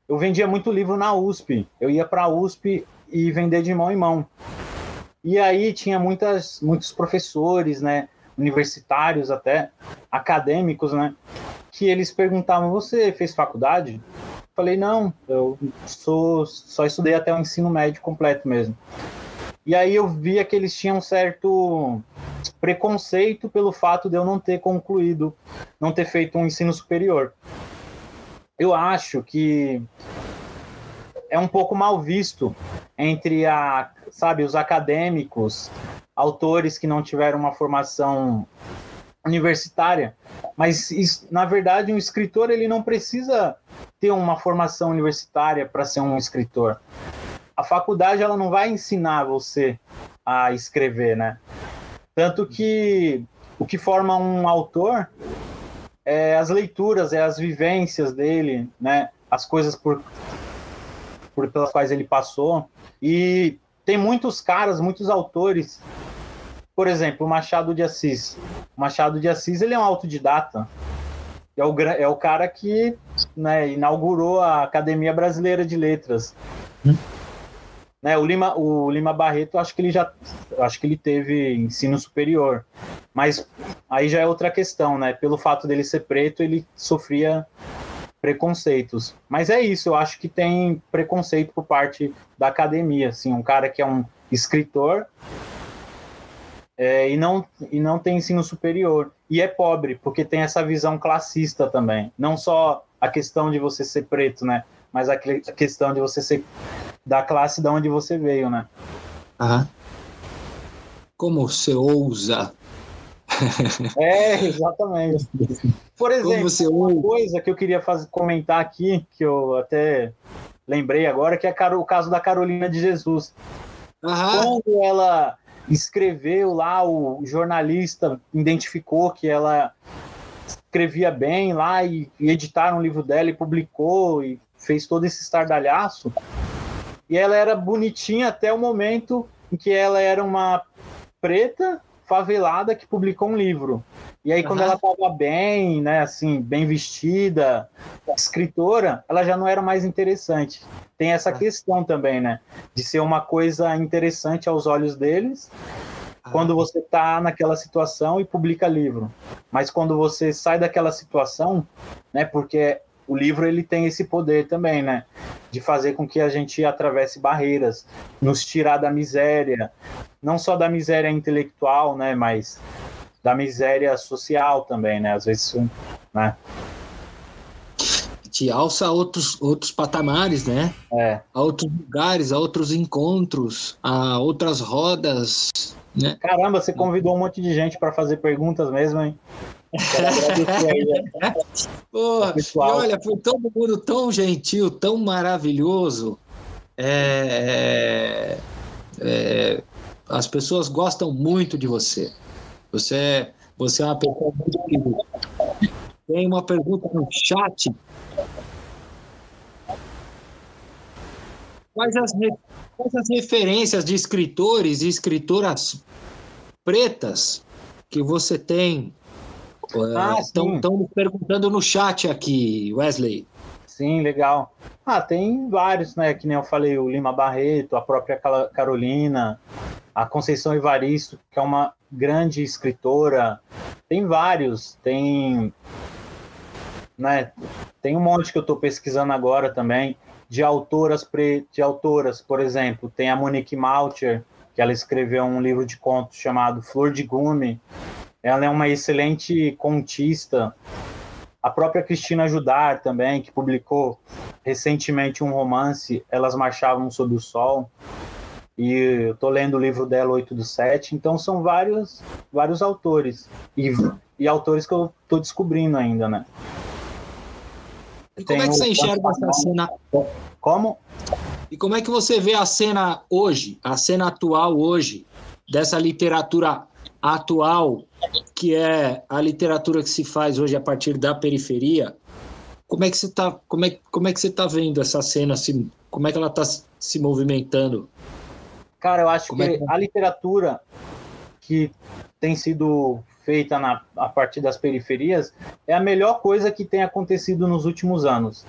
eu vendia muito livro na USP. Eu ia para a USP e vender de mão em mão. E aí tinha muitas, muitos professores, né, universitários até, acadêmicos, né, que eles perguntavam: "Você fez faculdade?" Falei: "Não, eu sou só estudei até o ensino médio completo mesmo." E aí eu via que eles tinham um certo preconceito pelo fato de eu não ter concluído, não ter feito um ensino superior. Eu acho que é um pouco mal visto entre a, sabe, os acadêmicos, autores que não tiveram uma formação universitária, mas na verdade um escritor ele não precisa ter uma formação universitária para ser um escritor. A faculdade ela não vai ensinar você a escrever, né? Tanto que o que forma um autor é as leituras, é as vivências dele, né? as coisas por, por pelas quais ele passou. E tem muitos caras, muitos autores. Por exemplo, Machado de Assis. Machado de Assis ele é um autodidata. É o, é o cara que né, inaugurou a Academia Brasileira de Letras. Hum. Né, o, Lima, o Lima Barreto, acho que ele já acho que ele teve ensino superior. Mas aí já é outra questão, né? Pelo fato dele ser preto, ele sofria preconceitos. Mas é isso, eu acho que tem preconceito por parte da academia, assim, um cara que é um escritor é, e, não, e não tem ensino superior. E é pobre, porque tem essa visão classista também. Não só a questão de você ser preto, né? Mas a, questão de você ser da classe de onde você veio, né? Aham. Como você ousa? É, exatamente. Por exemplo, uma coisa que eu queria fazer, comentar aqui, que eu até lembrei agora, que é o caso da Carolina de Jesus. Aham. Quando ela escreveu lá, o jornalista identificou que ela escrevia bem lá e, e editaram o livro dela e publicou e fez todo esse estardalhaço. E ela era bonitinha até o momento em que ela era uma preta favelada que publicou um livro. E aí, quando uhum. ela estava bem, né, assim, bem vestida, escritora, ela já não era mais interessante. Tem essa uhum. questão também, né, de ser uma coisa interessante aos olhos deles, uhum. quando você está naquela situação e publica livro. Mas quando você sai daquela situação, né, porque o livro ele tem esse poder também, né? De fazer com que a gente atravesse barreiras, nos tirar da miséria, não só da miséria intelectual, né? Mas da miséria social também, né? Às vezes, né? Te alça a outros, outros patamares, né? É. A outros lugares, a outros encontros, a outras rodas, né? Caramba, você convidou um monte de gente para fazer perguntas mesmo, hein? Porra, e olha, foi todo mundo tão gentil, tão maravilhoso. É, é, as pessoas gostam muito de você. Você, você é uma pessoa muito querida. Tem uma pergunta no chat. Quais as, quais as referências de escritores e escritoras pretas que você tem Estão ah, me perguntando no chat aqui, Wesley. Sim, legal. Ah, tem vários, né? Que nem eu falei, o Lima Barreto, a própria Carolina, a Conceição Evaristo, que é uma grande escritora. Tem vários, tem. Né, tem um monte que eu estou pesquisando agora também, de autoras, pre, de autoras, por exemplo, tem a Monique Malcher, que ela escreveu um livro de contos chamado Flor de Gume, ela é uma excelente contista. A própria Cristina Judar também, que publicou recentemente um romance, Elas Marchavam Sob o Sol. E eu estou lendo o livro dela, 8 do 7. Então são vários, vários autores. E, e autores que eu estou descobrindo ainda, né? E como é que você enxerga essa cena? Como? E como é que você vê a cena hoje, a cena atual hoje, dessa literatura atual, que é a literatura que se faz hoje a partir da periferia, como é que você está como é, como é que você tá vendo essa cena assim, como é que ela está se movimentando? Cara eu acho como que, é? que a literatura que tem sido feita na, a partir das periferias é a melhor coisa que tem acontecido nos últimos anos.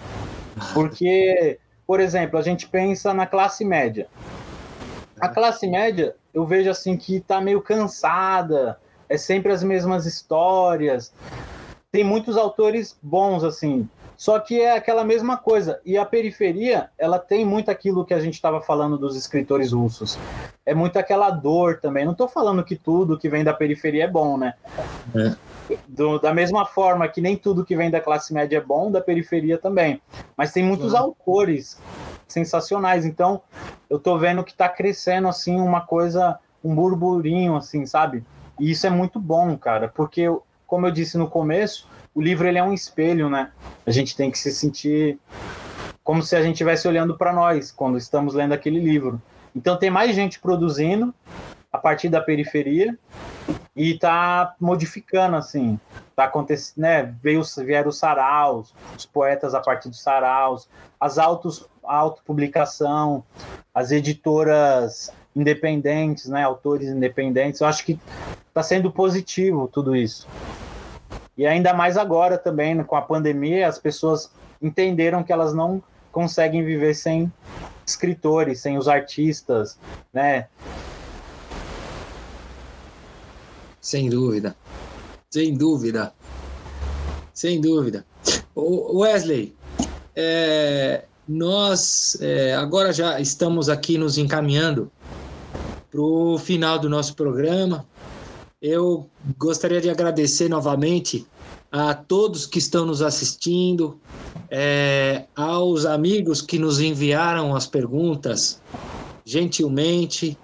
Porque por exemplo a gente pensa na classe média. A classe média eu vejo assim que está meio cansada, é sempre as mesmas histórias. Tem muitos autores bons assim, só que é aquela mesma coisa. E a periferia, ela tem muito aquilo que a gente estava falando dos escritores russos. É muito aquela dor também. Não estou falando que tudo que vem da periferia é bom, né? É. Do, da mesma forma que nem tudo que vem da classe média é bom, da periferia também. Mas tem muitos é. autores sensacionais. Então, eu tô vendo que tá crescendo assim uma coisa, um burburinho assim, sabe? E isso é muito bom, cara, porque como eu disse no começo, o livro ele é um espelho, né? A gente tem que se sentir como se a gente estivesse olhando para nós quando estamos lendo aquele livro. Então tem mais gente produzindo a partir da periferia e está modificando assim. Tá acontecendo, né? Veio, vieram os saraus, os poetas a partir dos saraus, as autos, autopublicação, as editoras independentes, né? Autores independentes. Eu acho que está sendo positivo tudo isso. E ainda mais agora também, com a pandemia, as pessoas entenderam que elas não conseguem viver sem escritores, sem os artistas, né? Sem dúvida. Sem dúvida. Sem dúvida. Wesley, é, nós é, agora já estamos aqui nos encaminhando para o final do nosso programa. Eu gostaria de agradecer novamente a todos que estão nos assistindo, é, aos amigos que nos enviaram as perguntas, gentilmente,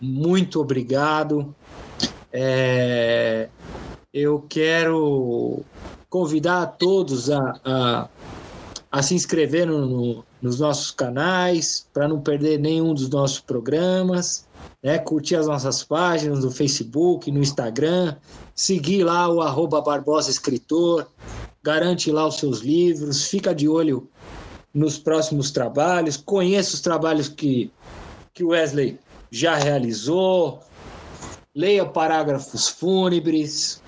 muito obrigado. É, eu quero convidar a todos a, a, a se inscrever no, no, nos nossos canais, para não perder nenhum dos nossos programas, né? curtir as nossas páginas no Facebook, no Instagram, seguir lá o arroba Barbosa Escritor, garante lá os seus livros, fica de olho nos próximos trabalhos, conheça os trabalhos que, que o Wesley já realizou, leia parágrafos fúnebres,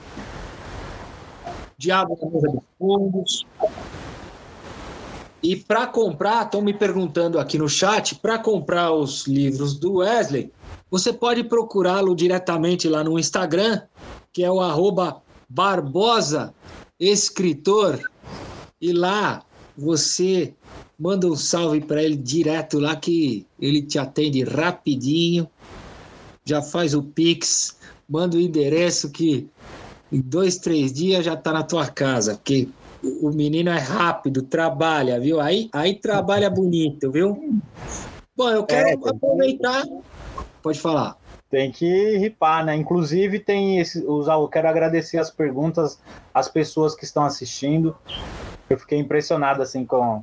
Diabo na mesa dos fundos. E para comprar, estão me perguntando aqui no chat, para comprar os livros do Wesley, você pode procurá-lo diretamente lá no Instagram, que é o arroba Barbosa Escritor, e lá você manda um salve para ele direto lá que ele te atende rapidinho já faz o Pix, manda o endereço que em dois, três dias já está na tua casa, porque o menino é rápido, trabalha, viu? Aí, aí trabalha bonito, viu? Bom, eu quero é, aproveitar. Pode falar. Tem que ripar, né? Inclusive, tem esse, os, eu quero agradecer as perguntas às pessoas que estão assistindo. Eu fiquei impressionado assim com,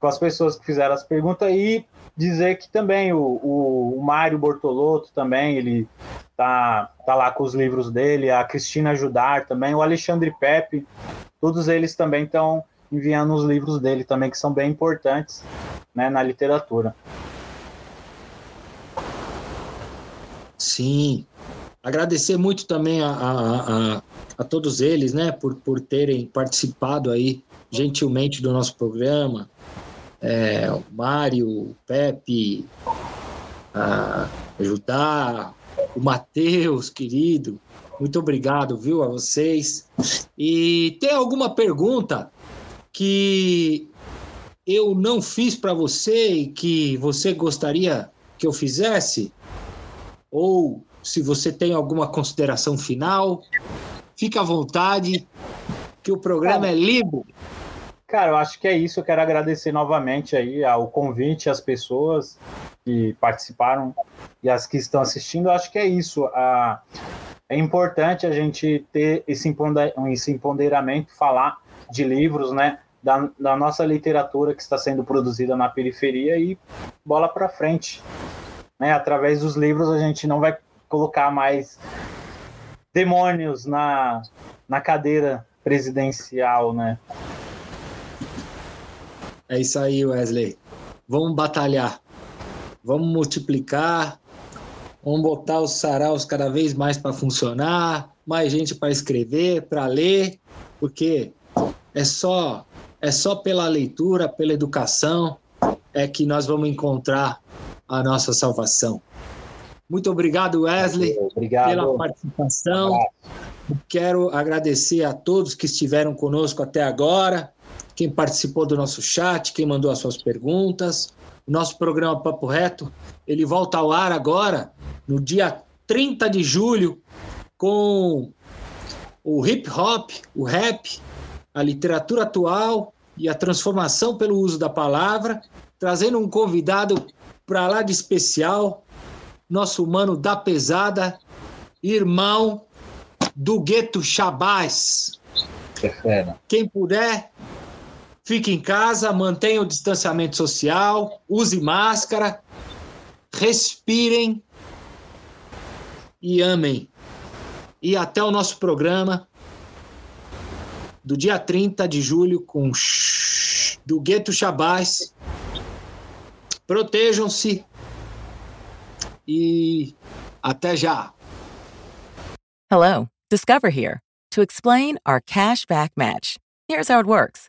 com as pessoas que fizeram as perguntas e dizer que também o, o, o Mário Bortolotto também, ele tá, tá lá com os livros dele, a Cristina Judar também, o Alexandre Pepe, todos eles também estão enviando os livros dele também, que são bem importantes né, na literatura. Sim, agradecer muito também a, a, a, a, todos eles, né, por, por terem participado aí gentilmente do nosso programa, é, o Mário, o Pepe, a Judá, o Matheus, querido. Muito obrigado, viu, a vocês. E tem alguma pergunta que eu não fiz para você e que você gostaria que eu fizesse? Ou se você tem alguma consideração final, fique à vontade, que o programa é livre. Cara, eu acho que é isso. Eu quero agradecer novamente aí ao convite, às pessoas que participaram e as que estão assistindo. Eu acho que é isso. É importante a gente ter esse empoderamento, falar de livros, né? Da, da nossa literatura que está sendo produzida na periferia e bola para frente. Né? Através dos livros a gente não vai colocar mais demônios na, na cadeira presidencial, né? É isso aí, Wesley. Vamos batalhar. Vamos multiplicar. Vamos botar os saraus cada vez mais para funcionar, mais gente para escrever, para ler, porque é só é só pela leitura, pela educação é que nós vamos encontrar a nossa salvação. Muito obrigado, Wesley, obrigado. pela participação. Quero agradecer a todos que estiveram conosco até agora quem participou do nosso chat, quem mandou as suas perguntas. Nosso programa Papo Reto, ele volta ao ar agora, no dia 30 de julho, com o hip hop, o rap, a literatura atual e a transformação pelo uso da palavra, trazendo um convidado para lá de especial, nosso mano da pesada, irmão do Gueto Chabás. Quem puder, Fique em casa, mantenha o distanciamento social, use máscara, respirem e amem. E até o nosso programa do dia 30 de julho com do Gueto Chabás. Protejam-se e até já. Hello, Discover here to explain our cash back match. Here's how it works.